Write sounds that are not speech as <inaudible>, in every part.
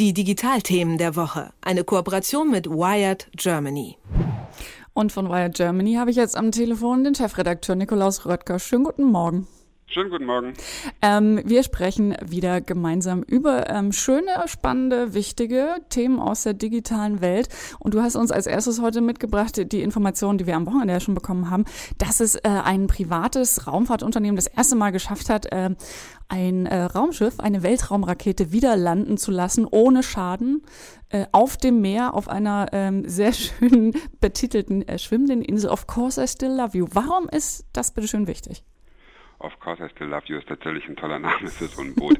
Die Digitalthemen der Woche. Eine Kooperation mit Wired Germany. Und von Wired Germany habe ich jetzt am Telefon den Chefredakteur Nikolaus Röttger. Schönen guten Morgen. Schönen guten Morgen. Ähm, wir sprechen wieder gemeinsam über ähm, schöne, spannende, wichtige Themen aus der digitalen Welt. Und du hast uns als erstes heute mitgebracht die Information, die wir am Wochenende ja schon bekommen haben, dass es äh, ein privates Raumfahrtunternehmen das erste Mal geschafft hat, äh, ein äh, Raumschiff, eine Weltraumrakete wieder landen zu lassen, ohne Schaden, äh, auf dem Meer, auf einer ähm, sehr <laughs> schönen betitelten äh, schwimmenden Insel. Of course I still love you. Warum ist das bitte schön wichtig? Of course I still love you ist tatsächlich ein toller Name für so ein Boot.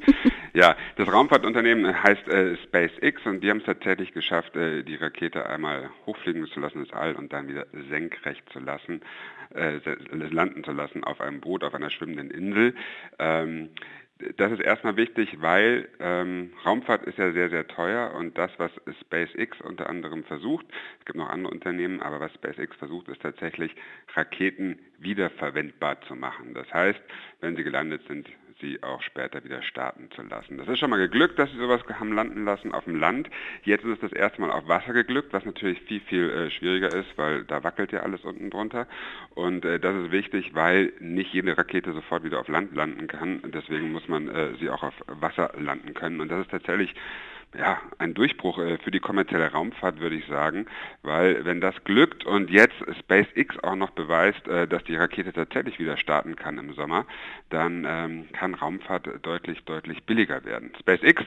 ja, das Raumfahrtunternehmen heißt äh, SpaceX und die haben es tatsächlich geschafft, äh, die Rakete einmal hochfliegen zu lassen ins All und dann wieder senkrecht zu lassen, äh, landen zu lassen auf einem Boot auf einer schwimmenden Insel. Ähm, das ist erstmal wichtig, weil ähm, Raumfahrt ist ja sehr, sehr teuer und das, was SpaceX unter anderem versucht, es gibt noch andere Unternehmen, aber was SpaceX versucht, ist tatsächlich Raketen wiederverwendbar zu machen. Das heißt, wenn sie gelandet sind, sie auch später wieder starten zu lassen. Das ist schon mal geglückt, dass sie sowas haben landen lassen auf dem Land. Jetzt ist es das erste Mal auf Wasser geglückt, was natürlich viel, viel äh, schwieriger ist, weil da wackelt ja alles unten drunter. Und äh, das ist wichtig, weil nicht jede Rakete sofort wieder auf Land landen kann. Deswegen muss man äh, sie auch auf Wasser landen können. Und das ist tatsächlich ja, ein Durchbruch äh, für die kommerzielle Raumfahrt, würde ich sagen, weil wenn das glückt und jetzt SpaceX auch noch beweist, äh, dass die Rakete tatsächlich wieder starten kann im Sommer, dann ähm, kann Raumfahrt deutlich, deutlich billiger werden. SpaceX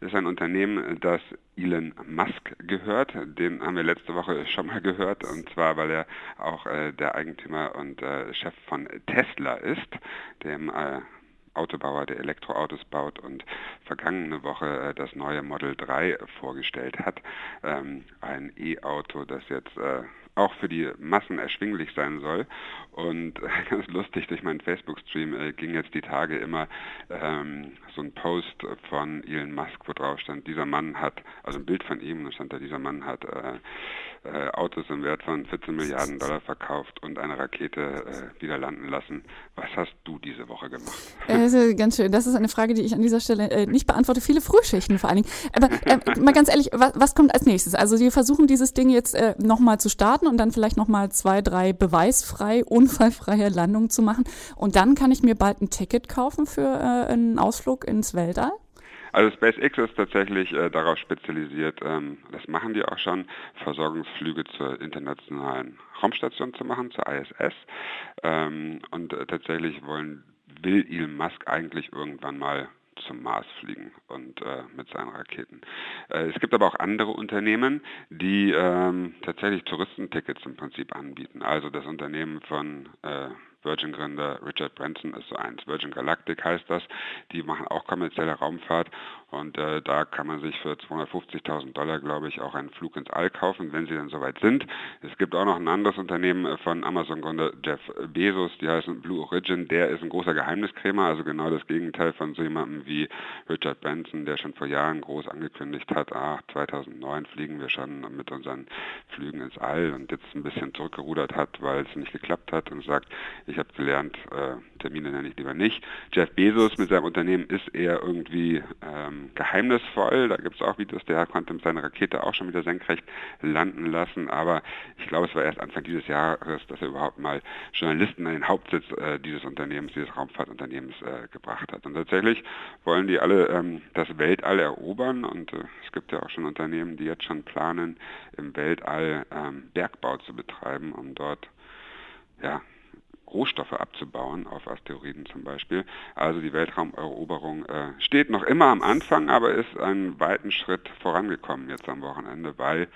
ist ein Unternehmen, das Elon Musk gehört. Den haben wir letzte Woche schon mal gehört, und zwar, weil er auch äh, der Eigentümer und Chef von Tesla ist, dem Autobauer, der Elektroautos baut und vergangene Woche äh, das neue Model 3 vorgestellt hat. Ähm, ein E-Auto, das jetzt äh, auch für die Massen erschwinglich sein soll. Und äh, <laughs> ganz lustig, durch meinen Facebook-Stream äh, ging jetzt die Tage immer ähm, so ein Post von Elon Musk, wo drauf stand, dieser Mann hat, also ein Bild von ihm, da stand da, dieser Mann hat äh, äh, Autos im Wert von 14 Milliarden Dollar verkauft und eine Rakete äh, wieder landen lassen. Was hast du diese Woche gemacht? Das ganz schön. Das ist eine Frage, die ich an dieser Stelle nicht beantworte. Viele Frühschichten vor allen Dingen. Aber mal ganz ehrlich, was, was, kommt als nächstes? Also Sie versuchen dieses Ding jetzt äh, nochmal zu starten und dann vielleicht nochmal zwei, drei beweisfrei, <laughs> unfallfreie Landungen zu machen. Und dann kann ich mir bald ein Ticket kaufen für äh, einen Ausflug ins Weltall? Also SpaceX ist tatsächlich äh, darauf spezialisiert, ähm, das machen die auch schon, Versorgungsflüge zur internationalen Raumstation zu machen, zur ISS. Ähm, und äh, tatsächlich wollen, will Elon Musk eigentlich irgendwann mal zum Mars fliegen und äh, mit seinen Raketen. Äh, es gibt aber auch andere Unternehmen, die ähm, tatsächlich Touristentickets im Prinzip anbieten. Also das Unternehmen von äh, Virgin-Gründer Richard Branson ist so eins. Virgin Galactic heißt das. Die machen auch kommerzielle Raumfahrt und äh, da kann man sich für 250.000 Dollar, glaube ich, auch einen Flug ins All kaufen, wenn sie dann soweit sind. Es gibt auch noch ein anderes Unternehmen von Amazon-Gründer Jeff Bezos, die heißen Blue Origin. Der ist ein großer Geheimniskrämer, also genau das Gegenteil von so jemandem wie Richard Branson, der schon vor Jahren groß angekündigt hat, ach, 2009 fliegen wir schon mit unseren Flügen ins All und jetzt ein bisschen zurückgerudert hat, weil es nicht geklappt hat und sagt, ich habe gelernt, äh, Termine nenne ich lieber nicht. Jeff Bezos mit seinem Unternehmen ist eher irgendwie ähm, geheimnisvoll. Da gibt es auch Videos, der konnte seine Rakete auch schon wieder senkrecht landen lassen. Aber ich glaube, es war erst Anfang dieses Jahres, dass er überhaupt mal Journalisten an den Hauptsitz äh, dieses Unternehmens, dieses Raumfahrtunternehmens äh, gebracht hat. Und tatsächlich wollen die alle ähm, das Weltall erobern. Und äh, es gibt ja auch schon Unternehmen, die jetzt schon planen, im Weltall ähm, Bergbau zu betreiben, um dort ja, Rohstoffe abzubauen, auf Asteroiden zum Beispiel. Also die Weltraumeroberung äh, steht noch immer am Anfang, aber ist einen weiten Schritt vorangekommen jetzt am Wochenende, weil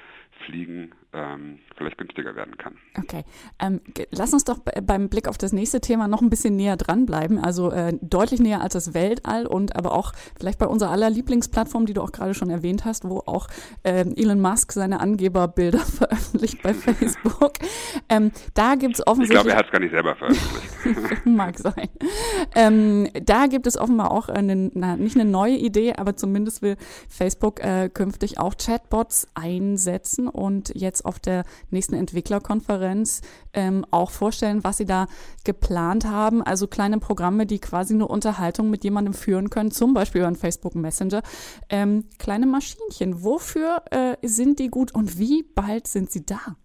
Fliegen ähm, vielleicht günstiger werden kann. Okay, ähm, lass uns doch beim Blick auf das nächste Thema noch ein bisschen näher dranbleiben. Also äh, deutlich näher als das Weltall und aber auch vielleicht bei unserer aller Lieblingsplattform, die du auch gerade schon erwähnt hast, wo auch äh, Elon Musk seine Angeberbilder <laughs> veröffentlicht bei <laughs> Facebook. ähm, da gibt es offensichtlich. Ich glaube, er hat es gar nicht selber veröffentlicht. <laughs> Mag sein. Ähm, da gibt es offenbar auch eine, na, nicht eine neue Idee, aber zumindest will Facebook äh, künftig auch Chatbots einsetzen und jetzt auf der nächsten Entwicklerkonferenz ähm, auch vorstellen, was Sie da geplant haben. Also kleine Programme, die quasi eine Unterhaltung mit jemandem führen können, zum Beispiel über einen Facebook Messenger. Ähm, kleine Maschinchen, wofür äh, sind die gut und wie bald sind sie da?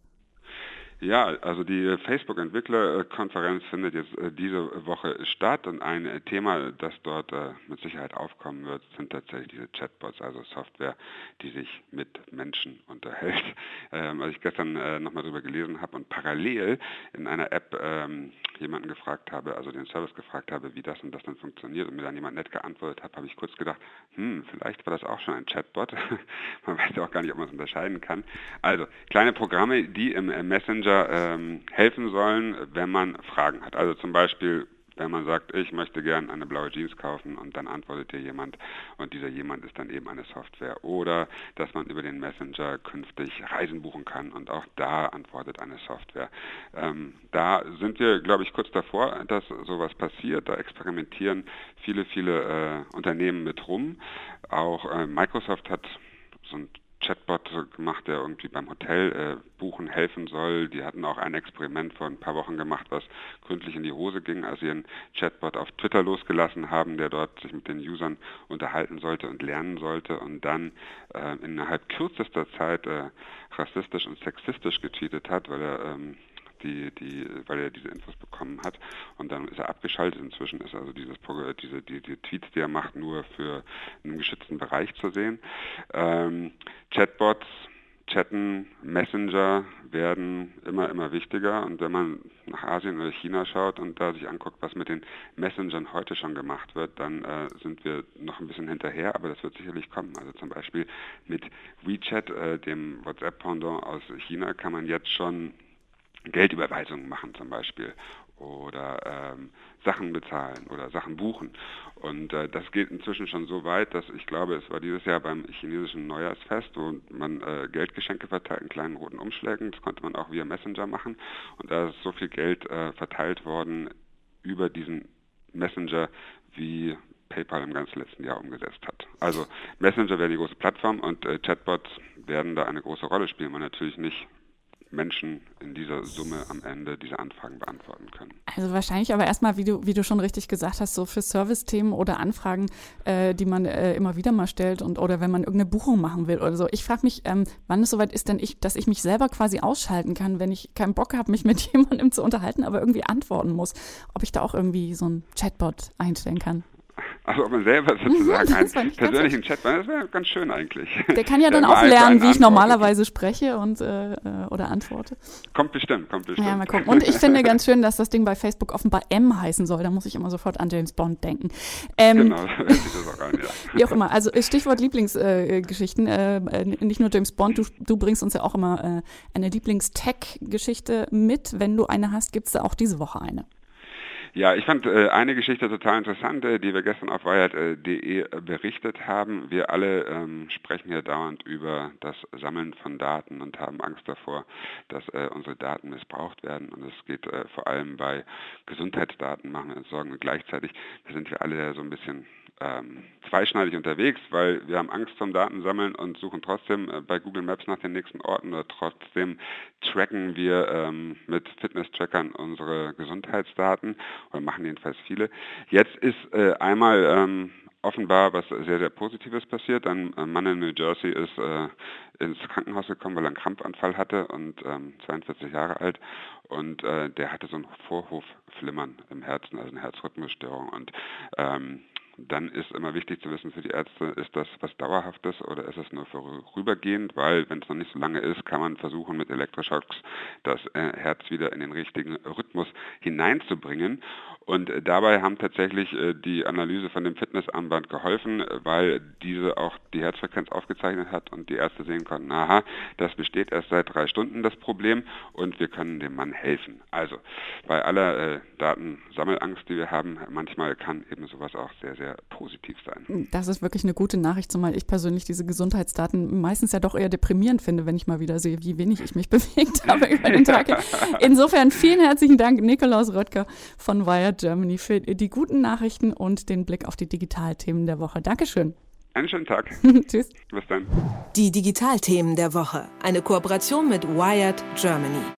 Ja, also die Facebook-Entwicklerkonferenz findet jetzt äh, diese Woche statt und ein Thema, das dort äh, mit Sicherheit aufkommen wird, sind tatsächlich diese Chatbots, also Software, die sich mit Menschen unterhält. <laughs> Ähm, als ich gestern äh, nochmal darüber gelesen habe und parallel in einer App ähm, jemanden gefragt habe, also den Service gefragt habe, wie das und das dann funktioniert und mir dann jemand nett geantwortet hat, habe ich kurz gedacht, hm, vielleicht war das auch schon ein Chatbot. <laughs> man weiß ja auch gar nicht, ob man es unterscheiden kann. Also kleine Programme, die im Messenger ähm, helfen sollen, wenn man Fragen hat. Also zum Beispiel, wenn man sagt, ich möchte gern eine blaue Jeans kaufen und dann antwortet dir jemand und dieser jemand ist dann eben eine Software. Oder dass man über den Messenger künftig Reisen buchen kann und auch da antwortet eine Software. Ähm, da sind wir, glaube ich, kurz davor, dass sowas passiert. Da experimentieren viele, viele äh, Unternehmen mit rum. Auch äh, Microsoft hat so ein Chatbot gemacht, der irgendwie beim Hotel äh, buchen helfen soll. Die hatten auch ein Experiment vor ein paar Wochen gemacht, was gründlich in die Hose ging, als sie einen Chatbot auf Twitter losgelassen haben, der dort sich mit den Usern unterhalten sollte und lernen sollte und dann äh, innerhalb kürzester Zeit äh, rassistisch und sexistisch getweetet hat, weil er ähm, die, die, weil er diese Infos bekommen hat. Und dann ist er abgeschaltet. Inzwischen ist also dieses, diese, die, die Tweets, die er macht, nur für einen geschützten Bereich zu sehen. Ähm, Chatbots, Chatten, Messenger werden immer, immer wichtiger. Und wenn man nach Asien oder China schaut und da sich anguckt, was mit den Messengern heute schon gemacht wird, dann äh, sind wir noch ein bisschen hinterher, aber das wird sicherlich kommen. Also zum Beispiel mit WeChat, äh, dem WhatsApp-Pendant aus China, kann man jetzt schon Geldüberweisungen machen zum Beispiel oder ähm, Sachen bezahlen oder Sachen buchen. Und äh, das geht inzwischen schon so weit, dass ich glaube, es war dieses Jahr beim chinesischen Neujahrsfest, wo man äh, Geldgeschenke verteilt in kleinen roten Umschlägen. Das konnte man auch via Messenger machen. Und da ist so viel Geld äh, verteilt worden über diesen Messenger, wie PayPal im ganzen letzten Jahr umgesetzt hat. Also Messenger wäre die große Plattform und äh, Chatbots werden da eine große Rolle spielen, man natürlich nicht Menschen in dieser Summe am Ende diese Anfragen beantworten können. Also wahrscheinlich aber erstmal, wie du, wie du schon richtig gesagt hast, so für Service-Themen oder Anfragen, äh, die man äh, immer wieder mal stellt und oder wenn man irgendeine Buchung machen will oder so. Ich frage mich, ähm, wann es soweit ist denn ich, dass ich mich selber quasi ausschalten kann, wenn ich keinen Bock habe, mich mit <laughs> jemandem zu unterhalten, aber irgendwie antworten muss. Ob ich da auch irgendwie so ein Chatbot einstellen kann. Also ob man selber sozusagen einen persönlichen Chat, das wäre ganz schön eigentlich. Der kann ja <laughs> dann auch lernen, wie ich normalerweise spreche und äh, äh, oder antworte. Kommt bestimmt, kommt bestimmt. Ja, mal gucken. Und ich finde ganz schön, dass das Ding bei Facebook offenbar M heißen soll. Da muss ich immer sofort an James Bond denken. Ähm, genau, <laughs> das auch an, ja. <laughs> Wie auch immer. Also äh, Stichwort Lieblingsgeschichten. Äh, äh, nicht nur James Bond, du, du bringst uns ja auch immer äh, eine Lieblingstech-Geschichte mit. Wenn du eine hast, gibt es da auch diese Woche eine. Ja, ich fand äh, eine Geschichte total interessant, äh, die wir gestern auf wired.de äh, berichtet haben. Wir alle ähm, sprechen hier dauernd über das Sammeln von Daten und haben Angst davor, dass äh, unsere Daten missbraucht werden. Und es geht äh, vor allem bei Gesundheitsdaten, machen wir uns Sorgen. Und gleichzeitig sind wir alle so ein bisschen ähm, zweischneidig unterwegs, weil wir haben Angst vom Datensammeln und suchen trotzdem äh, bei Google Maps nach den nächsten Orten oder trotzdem tracken wir ähm, mit Fitness-Trackern unsere Gesundheitsdaten oder machen jedenfalls viele. Jetzt ist äh, einmal ähm, offenbar was sehr, sehr Positives passiert. Ein Mann in New Jersey ist äh, ins Krankenhaus gekommen, weil er einen Krampfanfall hatte und ähm, 42 Jahre alt und äh, der hatte so ein Vorhofflimmern im Herzen, also eine Herzrhythmusstörung und ähm, dann ist immer wichtig zu wissen für die Ärzte, ist das was Dauerhaftes oder ist es nur vorübergehend, weil wenn es noch nicht so lange ist, kann man versuchen mit Elektroschocks das äh, Herz wieder in den richtigen Rhythmus hineinzubringen. Und äh, dabei haben tatsächlich äh, die Analyse von dem Fitnessarmband geholfen, weil diese auch die Herzfrequenz aufgezeichnet hat und die Ärzte sehen konnten, aha, das besteht erst seit drei Stunden das Problem und wir können dem Mann helfen. Also bei aller Datensammelangst, die wir haben, manchmal kann eben sowas auch sehr, sehr sehr positiv sein. Das ist wirklich eine gute Nachricht, zumal ich persönlich diese Gesundheitsdaten meistens ja doch eher deprimierend finde, wenn ich mal wieder sehe, wie wenig ich mich <laughs> bewegt habe über den Tag. <laughs> Insofern vielen herzlichen Dank, Nikolaus Röttger von Wired Germany, für die guten Nachrichten und den Blick auf die Digitalthemen der Woche. Dankeschön. Einen schönen Tag. <laughs> Tschüss. Bis dann. Die Digitalthemen der Woche. Eine Kooperation mit Wired Germany.